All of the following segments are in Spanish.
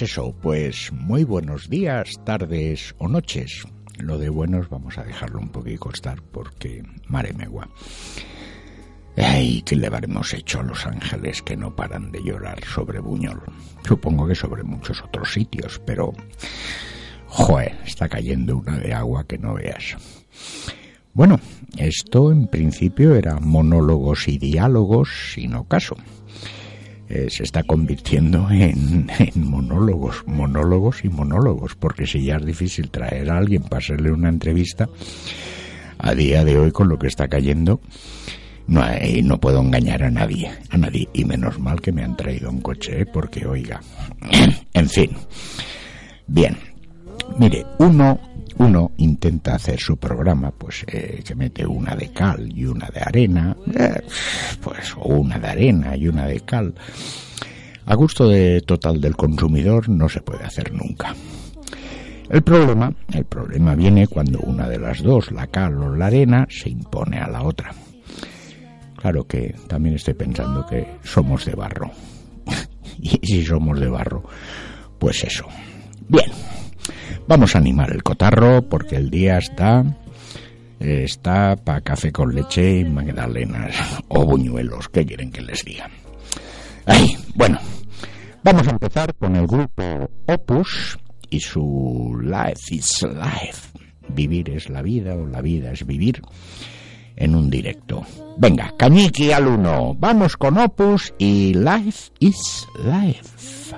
Eso, pues muy buenos días, tardes o noches. Lo de buenos vamos a dejarlo un poquito estar porque mare megua. Ay, ¿qué le habremos hecho a los ángeles que no paran de llorar sobre Buñol? Supongo que sobre muchos otros sitios, pero... Joder, está cayendo una de agua que no veas. Bueno, esto en principio era monólogos y diálogos sin ocaso. Eh, se está convirtiendo en, monólogos, monólogos y monólogos, porque si ya es difícil traer a alguien para hacerle una entrevista, a día de hoy con lo que está cayendo, no, hay, no puedo engañar a nadie, a nadie, y menos mal que me han traído un coche, ¿eh? porque oiga, en fin, bien, mire, uno uno intenta hacer su programa, pues eh, que mete una de cal y una de arena, eh, pues una de arena y una de cal. A gusto de total del consumidor no se puede hacer nunca. El problema, el problema viene cuando una de las dos, la cal o la arena, se impone a la otra. Claro que también estoy pensando que somos de barro. y si somos de barro, pues eso. Bien, Vamos a animar el cotarro porque el día está está para café con leche y magdalenas o buñuelos, ¿qué quieren que les diga? Ay, bueno, vamos a empezar con el grupo Opus y su Life is Life. Vivir es la vida o la vida es vivir en un directo. Venga, cañiqui al uno. Vamos con Opus y Life is Life.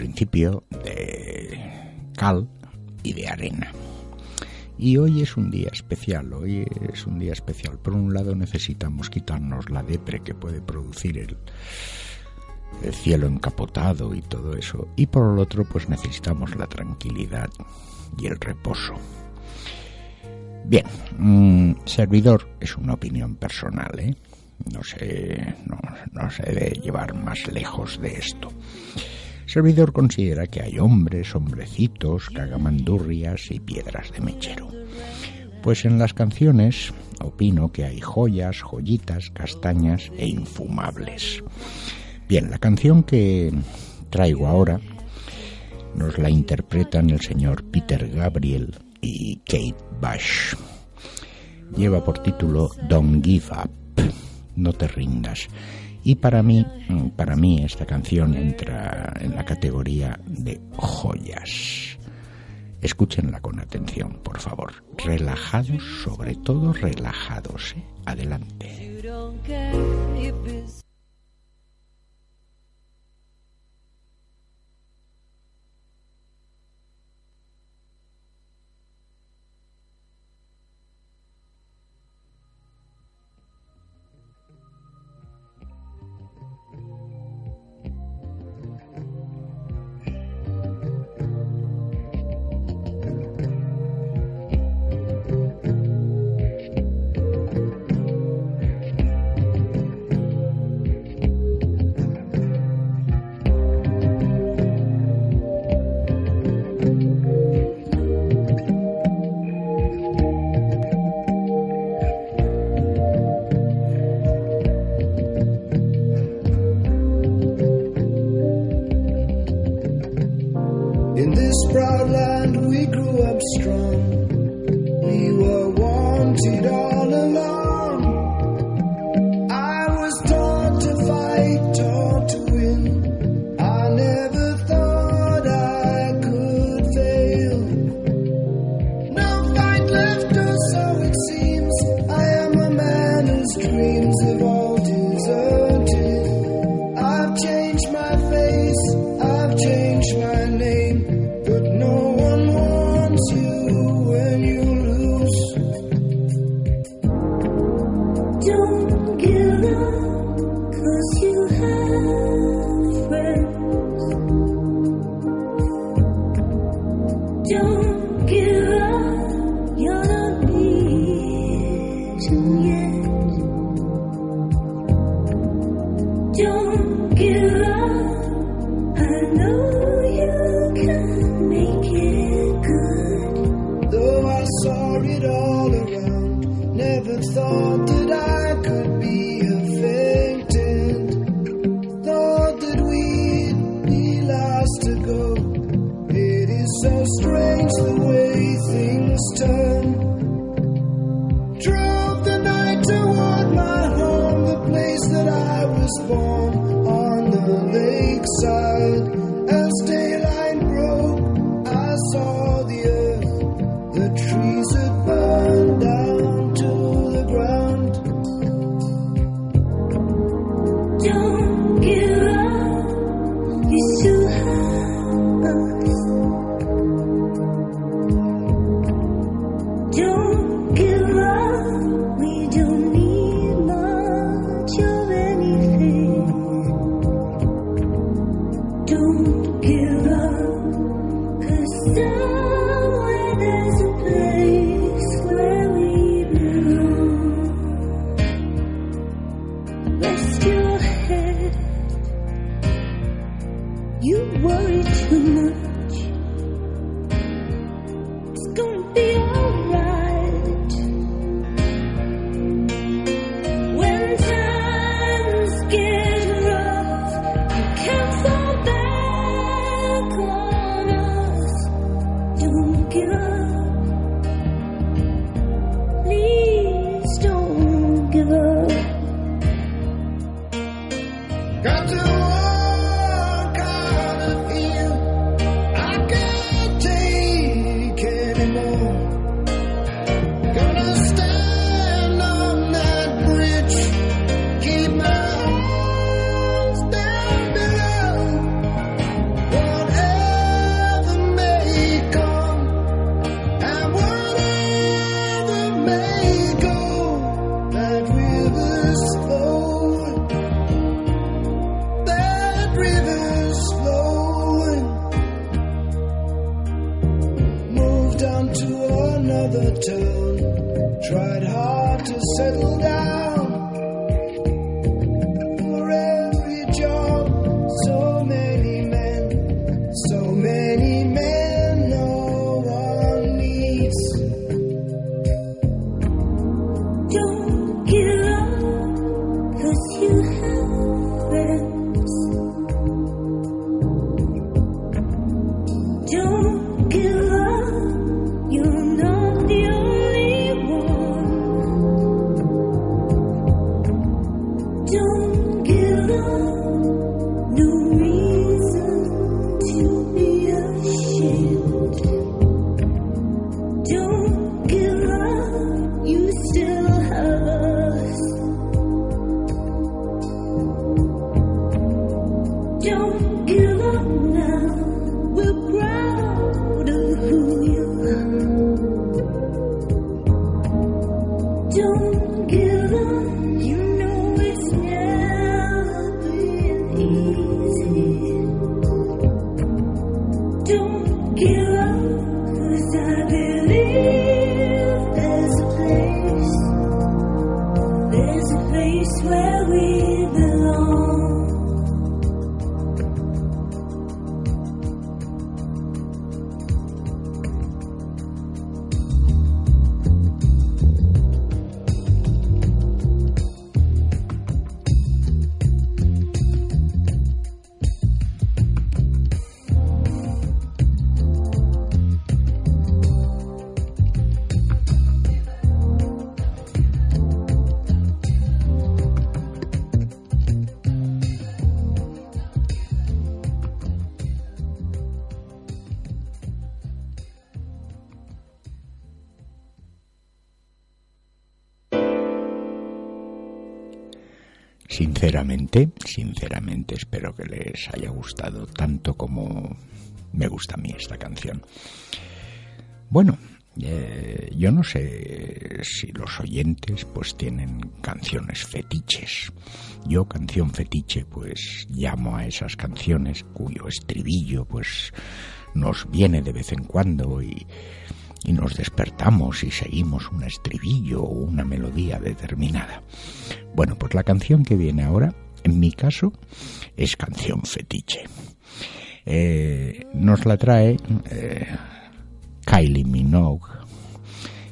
Principio de cal y de arena. Y hoy es un día especial, hoy es un día especial. Por un lado necesitamos quitarnos la depre que puede producir el, el cielo encapotado y todo eso. Y por el otro pues necesitamos la tranquilidad y el reposo. Bien, mm, servidor es una opinión personal, ¿eh? no se, no, se debe llevar más lejos de esto. Servidor considera que hay hombres, hombrecitos, cagamandurrias y piedras de mechero. Pues en las canciones opino que hay joyas, joyitas, castañas e infumables. Bien, la canción que traigo ahora nos la interpretan el señor Peter Gabriel y Kate Bush. Lleva por título Don't Give Up no te rindas. Y para mí, para mí esta canción entra en la categoría de joyas. Escúchenla con atención, por favor. Relajados, sobre todo relajados. ¿eh? Adelante. Sinceramente, espero que les haya gustado tanto como me gusta a mí esta canción. Bueno, eh, yo no sé si los oyentes pues tienen canciones fetiches. Yo canción fetiche pues llamo a esas canciones cuyo estribillo pues nos viene de vez en cuando y y nos despertamos y seguimos un estribillo o una melodía determinada. Bueno, pues la canción que viene ahora, en mi caso, es canción fetiche. Eh, nos la trae eh, Kylie Minogue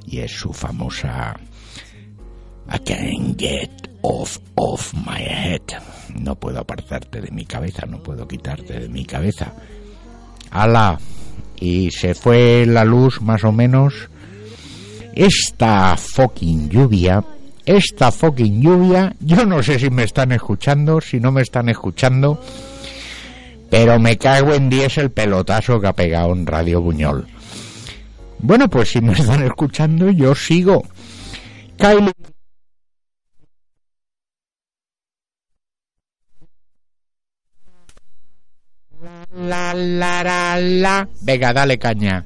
y es su famosa I can't get off of my head. No puedo apartarte de mi cabeza, no puedo quitarte de mi cabeza. ¡Hala! Y se fue la luz más o menos. Esta fucking lluvia, esta fucking lluvia, yo no sé si me están escuchando, si no me están escuchando, pero me cago en 10 el pelotazo que ha pegado en Radio Buñol. Bueno, pues si me están escuchando, yo sigo. Kylie la la la la. Venga, dale caña.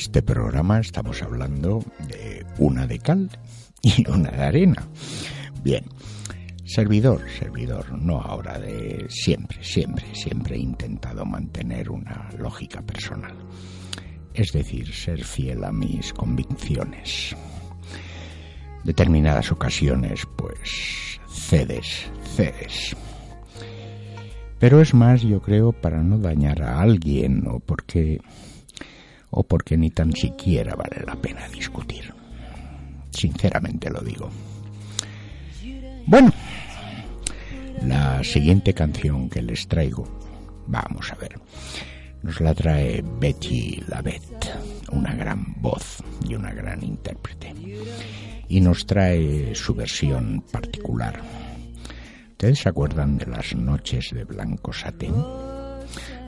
Este programa estamos hablando de una de cal y una de arena. Bien, servidor, servidor, no ahora de siempre, siempre, siempre he intentado mantener una lógica personal. Es decir, ser fiel a mis convicciones. Determinadas ocasiones, pues, cedes, cedes. Pero es más, yo creo, para no dañar a alguien o porque o porque ni tan siquiera vale la pena discutir. Sinceramente lo digo. Bueno, la siguiente canción que les traigo, vamos a ver, nos la trae Betty Lavette, una gran voz y una gran intérprete, y nos trae su versión particular. ¿Ustedes se acuerdan de las noches de blanco satén?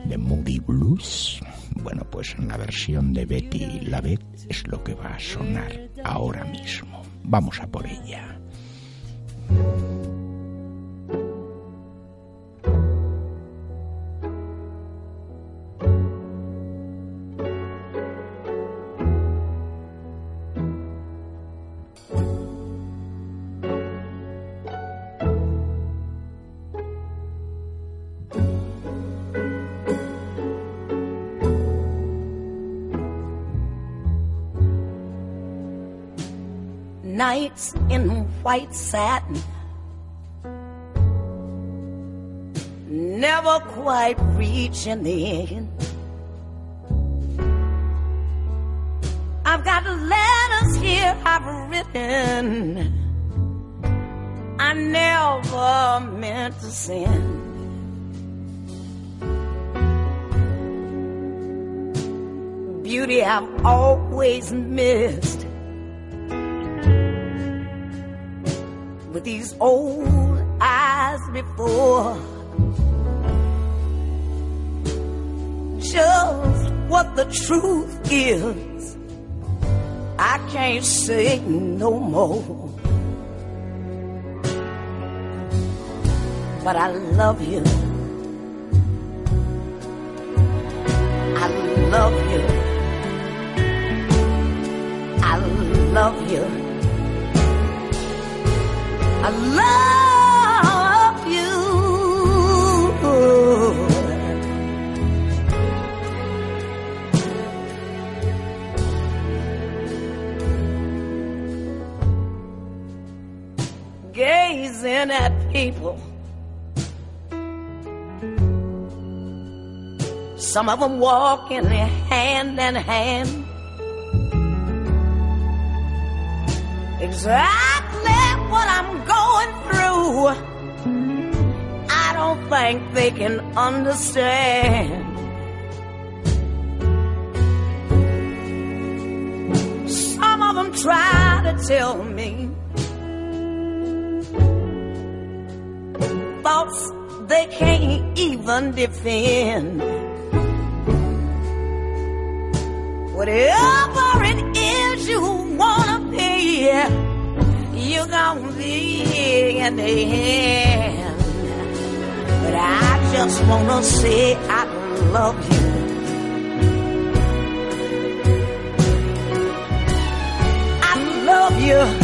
De Moody Blues. Bueno, pues en la versión de Betty Lavette es lo que va a sonar ahora mismo. Vamos a por ella. Nights in white satin. Never quite reaching the end. I've got letters here I've written. I never meant to send. Beauty I've always missed. These old eyes before. Just what the truth is, I can't say no more. But I love you. I love you. I love you. I love you. Gazing at people. Some of them walking in hand in hand. Exactly what I'm going through. I don't think they can understand. Some of them try to tell me thoughts they can't even defend. Whatever it is you wanna be you're gonna be in the end. But I just wanna say I love you. I love you.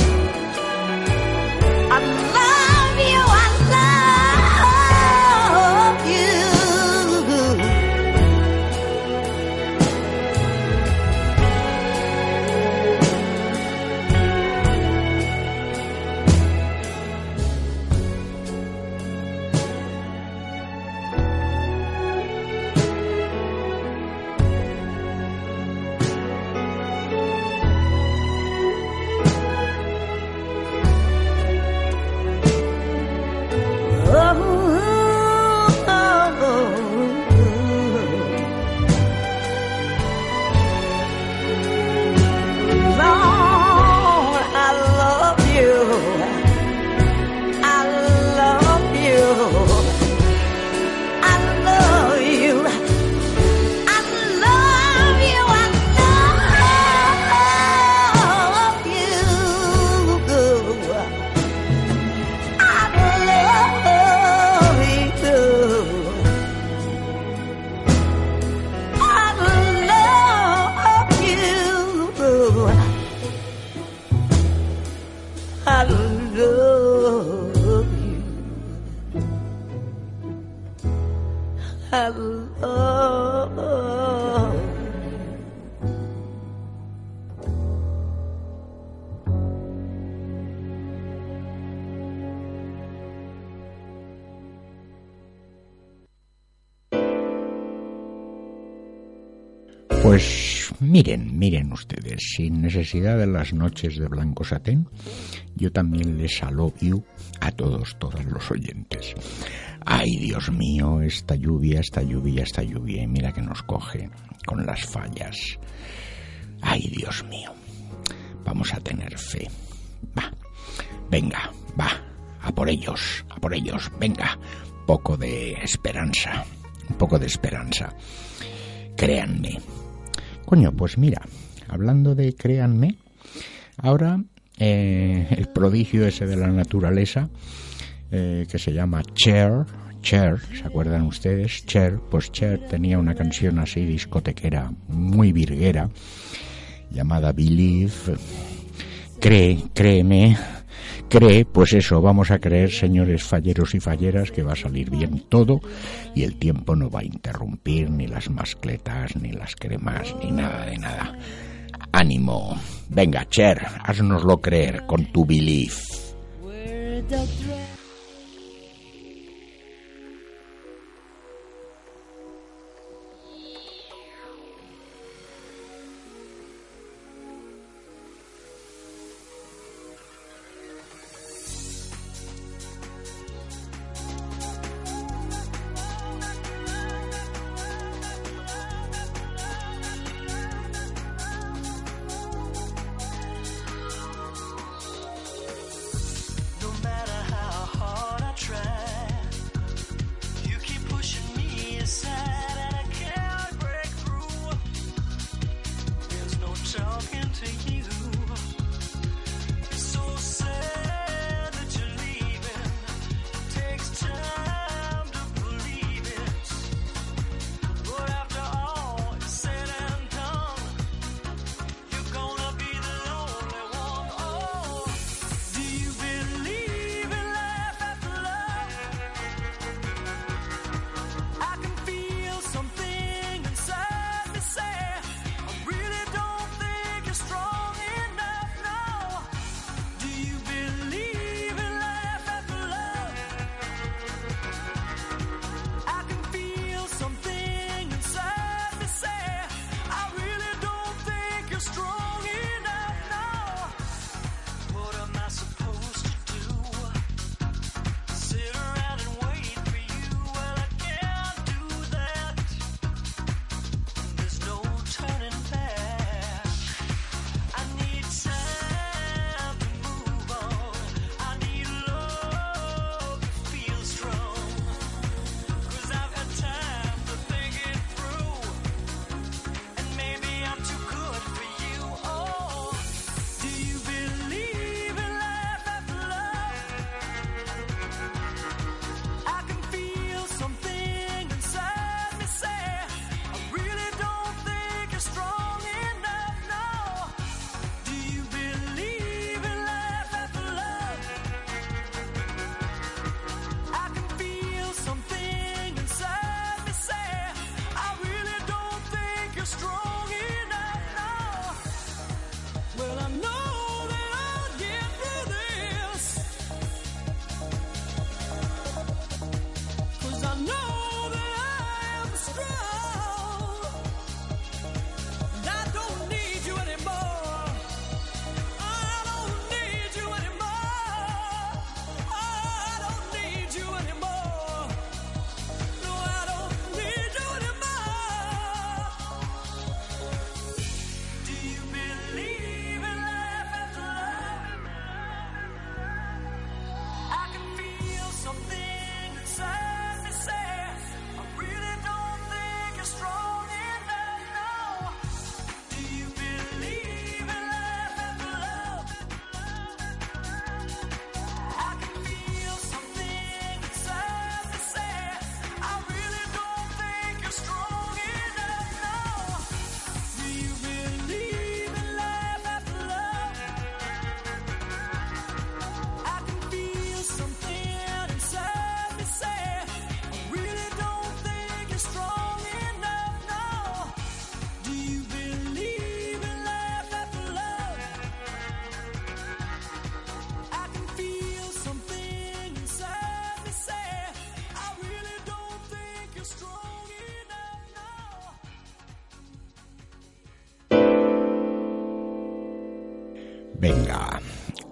Pues miren, miren ustedes, sin necesidad de las noches de blanco satén, yo también les alobio a todos, todos los oyentes. Ay, Dios mío, esta lluvia, esta lluvia, esta lluvia, y mira que nos coge con las fallas. Ay, Dios mío, vamos a tener fe. Va, venga, va, a por ellos, a por ellos, venga, poco de esperanza, un poco de esperanza. Créanme, Coño, pues mira, hablando de créanme, ahora eh, el prodigio ese de la naturaleza, eh, que se llama Cher, Cher, ¿se acuerdan ustedes? Cher, pues Cher tenía una canción así discotequera, muy virguera, llamada Believe. Cree, créeme, cree, pues eso, vamos a creer, señores falleros y falleras, que va a salir bien todo y el tiempo no va a interrumpir ni las mascletas, ni las cremas, ni nada de nada. Ánimo. Venga, Cher, haznoslo creer con tu belief.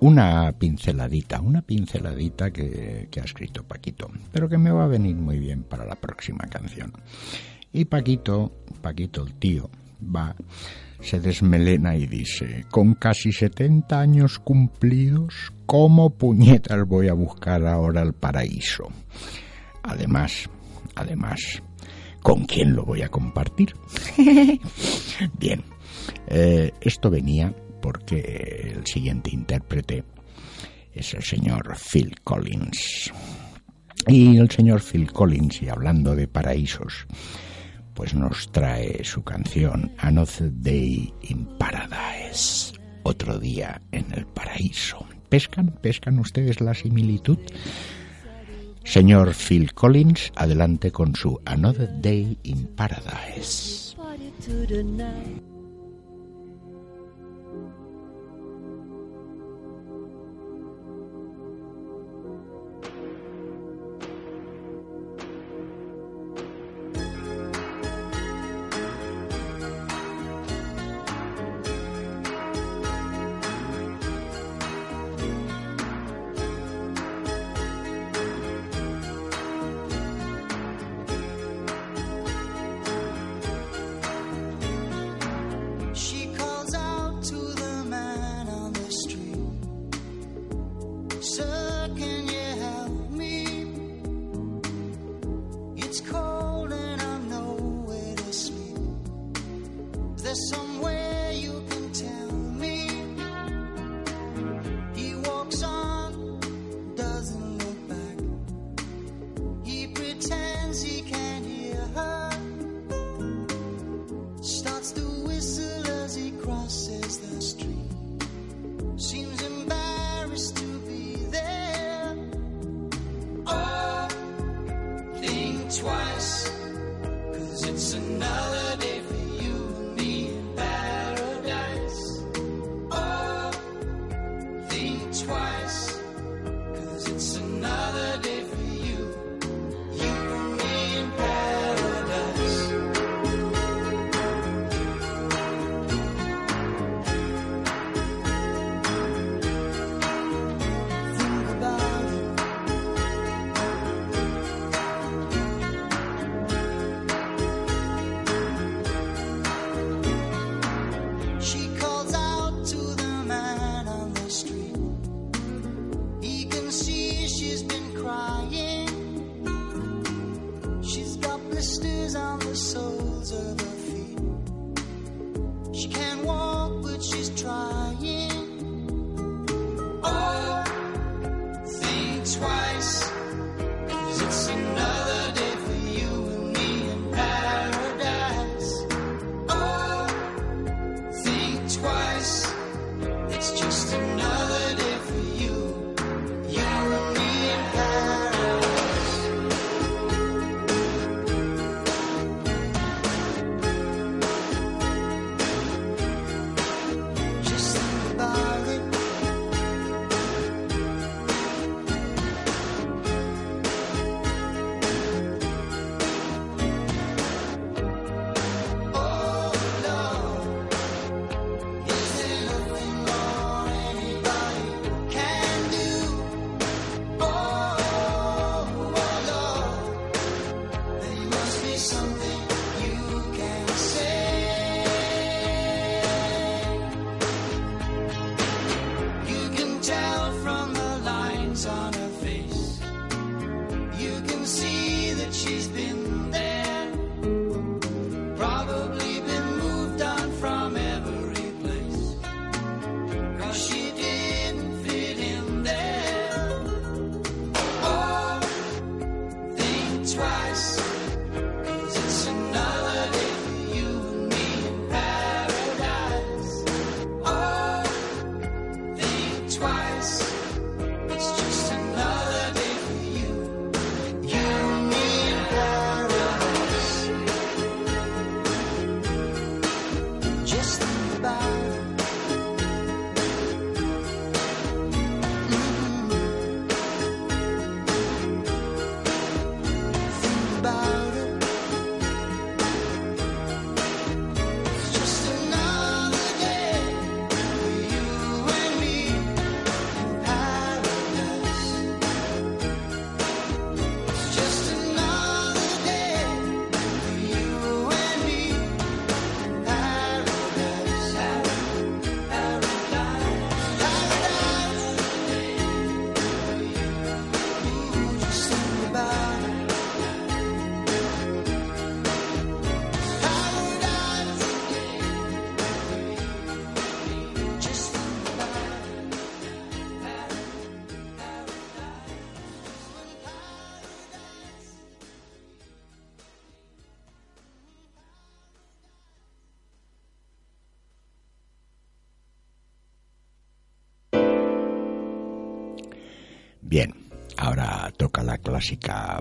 Una pinceladita, una pinceladita que, que ha escrito Paquito, pero que me va a venir muy bien para la próxima canción. Y Paquito, Paquito el tío, va, se desmelena y dice, con casi 70 años cumplidos, ¿cómo puñetas voy a buscar ahora el paraíso? Además, además, ¿con quién lo voy a compartir? Bien, eh, esto venía porque el siguiente intérprete es el señor Phil Collins. Y el señor Phil Collins, y hablando de paraísos, pues nos trae su canción Another Day in Paradise, otro día en el paraíso. ¿Pescan? ¿Pescan ustedes la similitud? Señor Phil Collins, adelante con su Another Day in Paradise. Stop.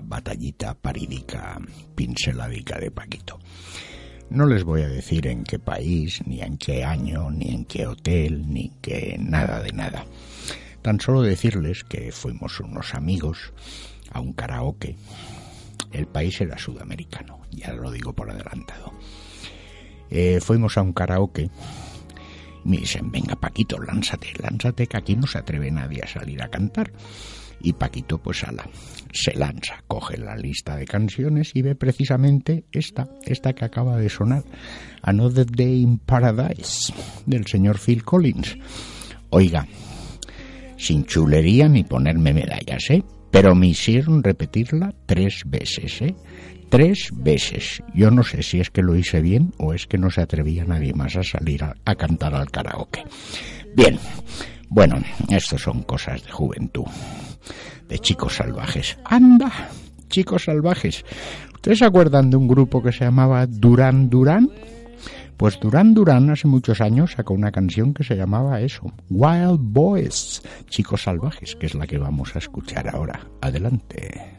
Batallita parídica pinceladica de Paquito. No les voy a decir en qué país, ni en qué año, ni en qué hotel, ni qué nada de nada. Tan solo decirles que fuimos unos amigos a un karaoke. El país era sudamericano, ya lo digo por adelantado. Eh, fuimos a un karaoke me dicen, venga Paquito, lánzate, lánzate, que aquí no se atreve nadie a salir a cantar. Y Paquito, pues ala, se lanza, coge la lista de canciones y ve precisamente esta, esta que acaba de sonar, Another Day in Paradise, del señor Phil Collins. Oiga, sin chulería ni ponerme medallas, ¿eh? Pero me hicieron repetirla tres veces, ¿eh? Tres veces. Yo no sé si es que lo hice bien o es que no se atrevía nadie más a salir a, a cantar al karaoke. Bien, bueno, estas son cosas de juventud, de chicos salvajes. ¡Anda! Chicos salvajes. ¿Ustedes se acuerdan de un grupo que se llamaba Durán Durán? Pues Durán Durán hace muchos años sacó una canción que se llamaba eso, Wild Boys, Chicos Salvajes, que es la que vamos a escuchar ahora. Adelante.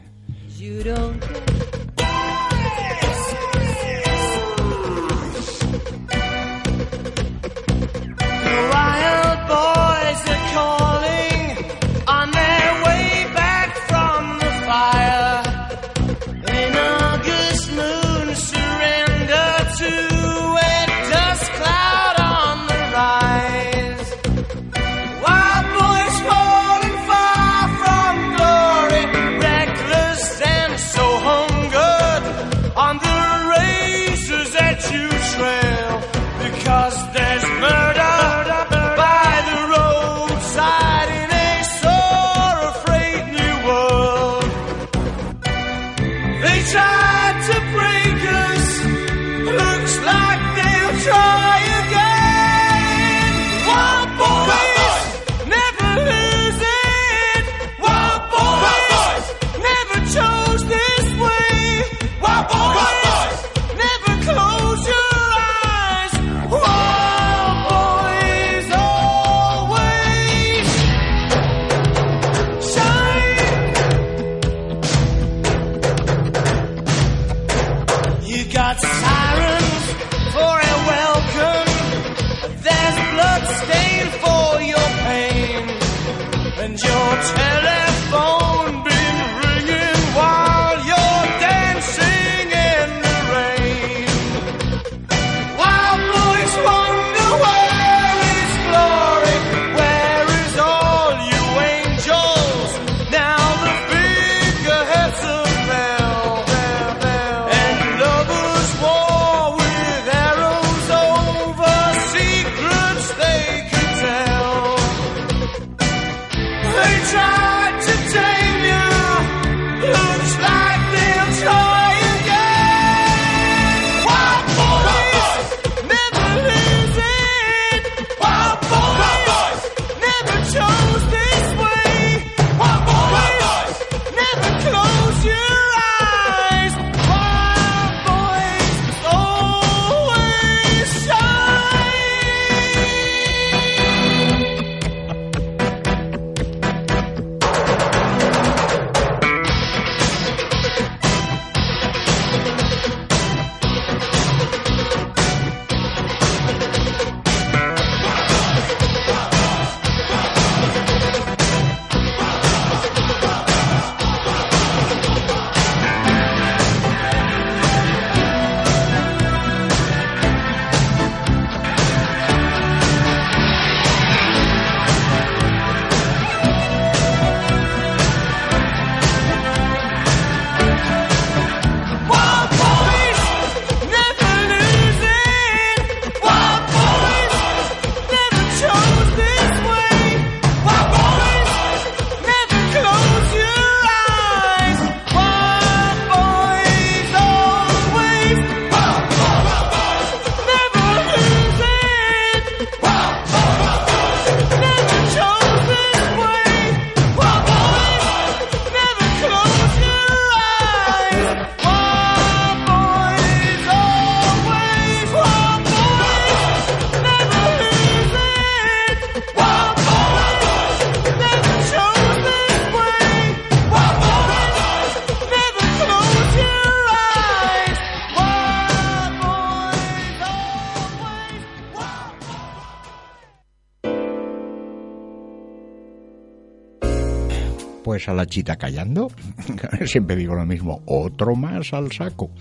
Pues a la chita callando. Siempre digo lo mismo, otro más al saco.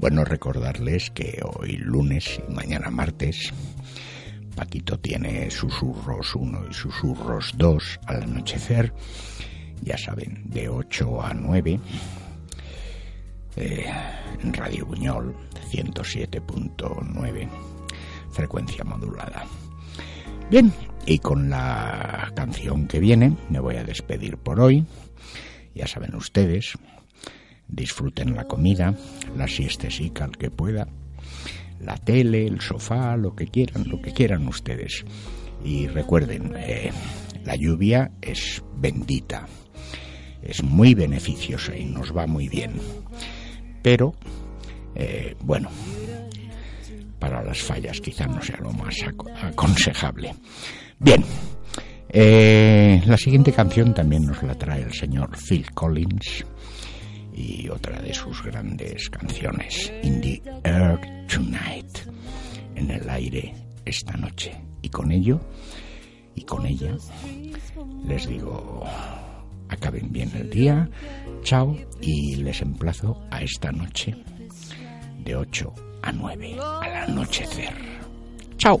Bueno, recordarles que hoy lunes y mañana martes Paquito tiene susurros 1 y susurros 2 al anochecer. Ya saben, de 8 a 9 eh, Radio Buñol 107.9 frecuencia modulada. Bien, y con la canción que viene me voy a despedir por hoy. Ya saben ustedes, disfruten la comida, la siestesica al que pueda, la tele, el sofá, lo que quieran, lo que quieran ustedes. Y recuerden, eh, la lluvia es bendita, es muy beneficiosa y nos va muy bien. Pero, eh, bueno, para las fallas quizá no sea lo más aconsejable. Bien, eh, la siguiente canción también nos la trae el señor Phil Collins y otra de sus grandes canciones, In the Air Tonight, en el aire esta noche. Y con ello, y con ella, les digo, acaben bien el día, chao, y les emplazo a esta noche de 8 a 9 al anochecer. Chao.